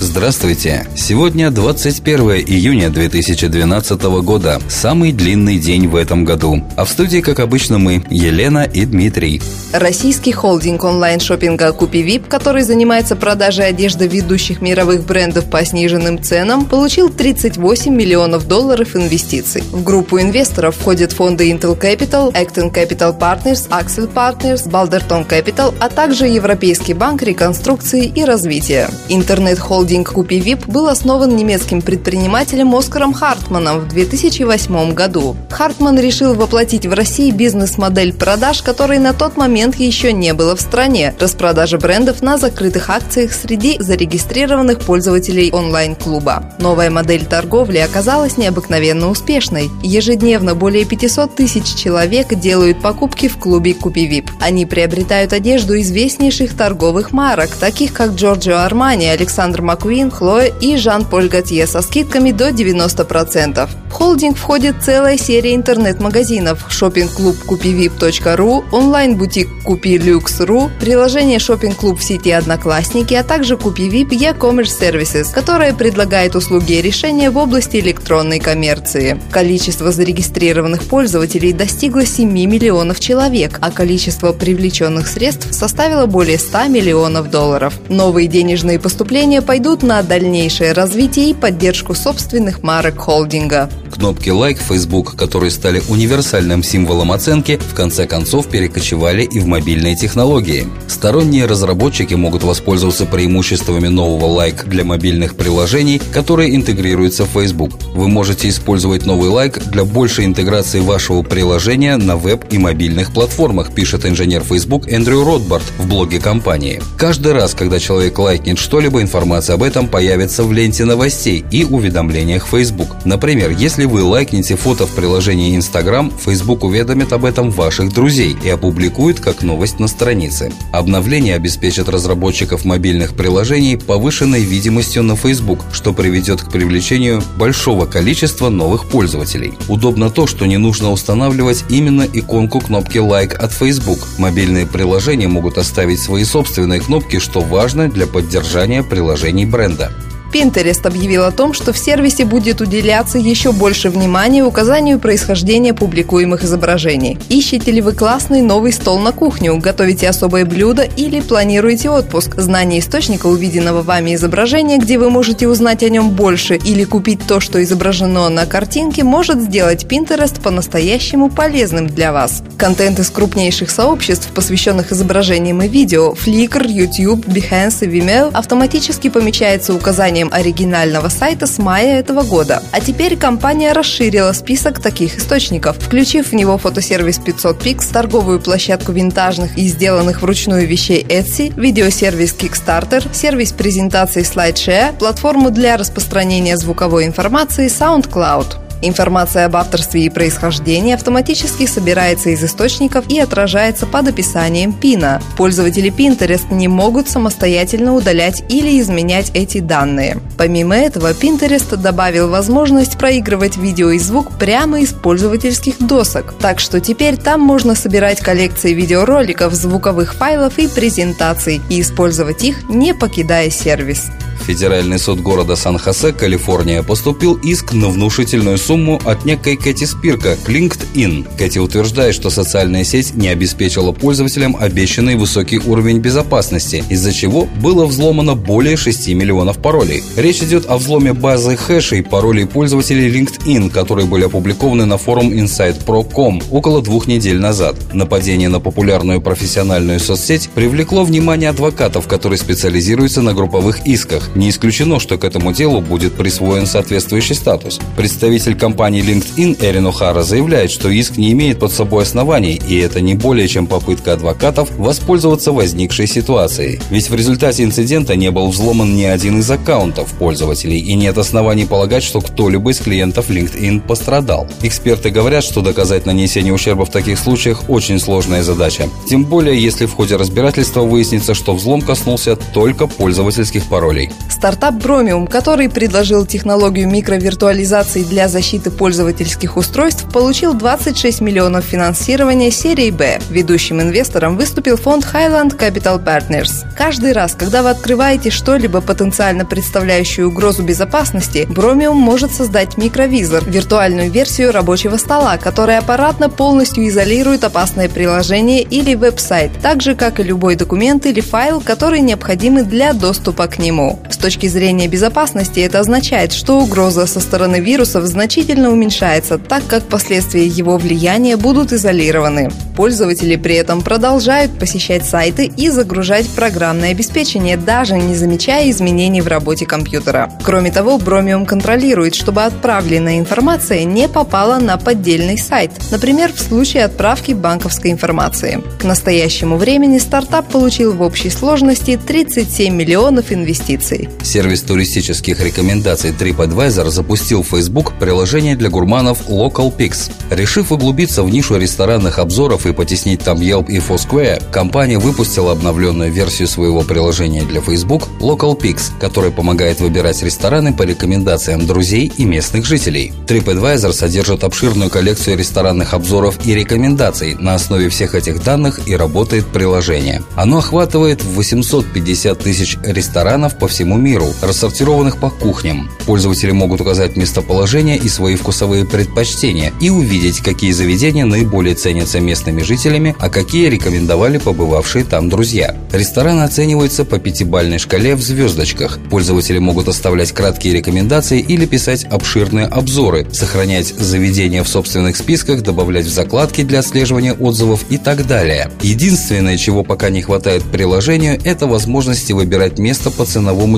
Здравствуйте! Сегодня 21 июня 2012 года. Самый длинный день в этом году. А в студии, как обычно, мы, Елена и Дмитрий. Российский холдинг онлайн-шоппинга Купи-Вип, который занимается продажей одежды ведущих мировых брендов по сниженным ценам, получил 38 миллионов долларов инвестиций. В группу инвесторов входят фонды Intel Capital, Acton Capital Partners, Axel Partners, Balderton Capital, а также Европейский банк реконструкции и развития. Интернет-холдинг Холдинг Купи-Вип был основан немецким предпринимателем Оскаром Хартманом в 2008 году. Хартман решил воплотить в России бизнес-модель продаж, которой на тот момент еще не было в стране – распродажа брендов на закрытых акциях среди зарегистрированных пользователей онлайн-клуба. Новая модель торговли оказалась необыкновенно успешной. Ежедневно более 500 тысяч человек делают покупки в клубе Купи-Вип. Они приобретают одежду известнейших торговых марок, таких как Джорджио Армани, Александр Маккуин, Queen, Хлоя и Жан-Поль Готье со скидками до 90%. В холдинг входит целая серия интернет-магазинов шопинг-клуб купивип.ру, онлайн-бутик Купи-Люкс.ру, приложение шопинг-клуб в сети Одноклассники, а также Купи-Вип e-commerce services, которое предлагает услуги и решения в области электронной коммерции. Количество зарегистрированных пользователей достигло 7 миллионов человек, а количество привлеченных средств составило более 100 миллионов долларов. Новые денежные поступления пойдут пойдут на дальнейшее развитие и поддержку собственных марок холдинга. Кнопки «Лайк» Facebook, которые стали универсальным символом оценки, в конце концов перекочевали и в мобильные технологии. Сторонние разработчики могут воспользоваться преимуществами нового «Лайк» для мобильных приложений, которые интегрируются в Facebook. Вы можете использовать новый «Лайк» для большей интеграции вашего приложения на веб и мобильных платформах, пишет инженер Facebook Эндрю Ротбард в блоге компании. Каждый раз, когда человек лайкнет что-либо, информация об этом появится в ленте новостей и уведомлениях Facebook. Например, если вы лайкнете фото в приложении Instagram, Facebook уведомит об этом ваших друзей и опубликует как новость на странице. Обновление обеспечит разработчиков мобильных приложений повышенной видимостью на Facebook, что приведет к привлечению большого количества новых пользователей. Удобно то, что не нужно устанавливать именно иконку кнопки «Лайк» от Facebook. Мобильные приложения могут оставить свои собственные кнопки, что важно для поддержания приложений бренда. Pinterest объявил о том, что в сервисе будет уделяться еще больше внимания указанию происхождения публикуемых изображений. Ищете ли вы классный новый стол на кухню, готовите особое блюдо или планируете отпуск? Знание источника увиденного вами изображения, где вы можете узнать о нем больше или купить то, что изображено на картинке, может сделать Pinterest по-настоящему полезным для вас. Контент из крупнейших сообществ, посвященных изображениям и видео, Flickr, YouTube, Behance и Vimeo, автоматически помечается указание созданием оригинального сайта с мая этого года. А теперь компания расширила список таких источников, включив в него фотосервис 500 Pix, торговую площадку винтажных и сделанных вручную вещей Etsy, видеосервис Kickstarter, сервис презентации SlideShare, платформу для распространения звуковой информации SoundCloud. Информация об авторстве и происхождении автоматически собирается из источников и отражается под описанием пина. Пользователи Pinterest не могут самостоятельно удалять или изменять эти данные. Помимо этого, Pinterest добавил возможность проигрывать видео и звук прямо из пользовательских досок, так что теперь там можно собирать коллекции видеороликов, звуковых файлов и презентаций и использовать их, не покидая сервис. Федеральный суд города Сан-Хосе, Калифорния, поступил иск на внушительную сумму от некой Кэти Спирка к LinkedIn. Кэти утверждает, что социальная сеть не обеспечила пользователям обещанный высокий уровень безопасности, из-за чего было взломано более 6 миллионов паролей. Речь идет о взломе базы хэшей паролей пользователей LinkedIn, которые были опубликованы на форум InsidePro.com около двух недель назад. Нападение на популярную профессиональную соцсеть привлекло внимание адвокатов, которые специализируются на групповых исках. Не исключено, что к этому делу будет присвоен соответствующий статус. Представитель компании LinkedIn Эрин О'Хара заявляет, что иск не имеет под собой оснований, и это не более чем попытка адвокатов воспользоваться возникшей ситуацией. Ведь в результате инцидента не был взломан ни один из аккаунтов пользователей, и нет оснований полагать, что кто-либо из клиентов LinkedIn пострадал. Эксперты говорят, что доказать нанесение ущерба в таких случаях очень сложная задача. Тем более, если в ходе разбирательства выяснится, что взлом коснулся только пользовательских паролей. Стартап Bromium, который предложил технологию микровиртуализации для защиты пользовательских устройств, получил 26 миллионов финансирования серии «Б». Ведущим инвестором выступил фонд Highland Capital Partners. Каждый раз, когда вы открываете что-либо потенциально представляющее угрозу безопасности, Bromium может создать микровизор, виртуальную версию рабочего стола, который аппаратно полностью изолирует опасное приложение или веб-сайт, так же, как и любой документ или файл, который необходимы для доступа к нему. С точки зрения безопасности это означает, что угроза со стороны вирусов значительно уменьшается, так как последствия его влияния будут изолированы. Пользователи при этом продолжают посещать сайты и загружать программное обеспечение, даже не замечая изменений в работе компьютера. Кроме того, Bromium контролирует, чтобы отправленная информация не попала на поддельный сайт, например, в случае отправки банковской информации. К настоящему времени стартап получил в общей сложности 37 миллионов инвестиций. Сервис туристических рекомендаций TripAdvisor запустил в Facebook приложение для гурманов Local Pix. Решив углубиться в нишу ресторанных обзоров и потеснить там Yelp и Foursquare, компания выпустила обновленную версию своего приложения для Facebook Local Pix, которая помогает выбирать рестораны по рекомендациям друзей и местных жителей. TripAdvisor содержит обширную коллекцию ресторанных обзоров и рекомендаций. На основе всех этих данных и работает приложение. Оно охватывает 850 тысяч ресторанов по всему миру, рассортированных по кухням. Пользователи могут указать местоположение и свои вкусовые предпочтения и увидеть, какие заведения наиболее ценятся местными жителями, а какие рекомендовали побывавшие там друзья. Рестораны оцениваются по пятибалльной шкале в звездочках. Пользователи могут оставлять краткие рекомендации или писать обширные обзоры, сохранять заведения в собственных списках, добавлять в закладки для отслеживания отзывов и так далее. Единственное, чего пока не хватает приложению, это возможности выбирать место по ценовому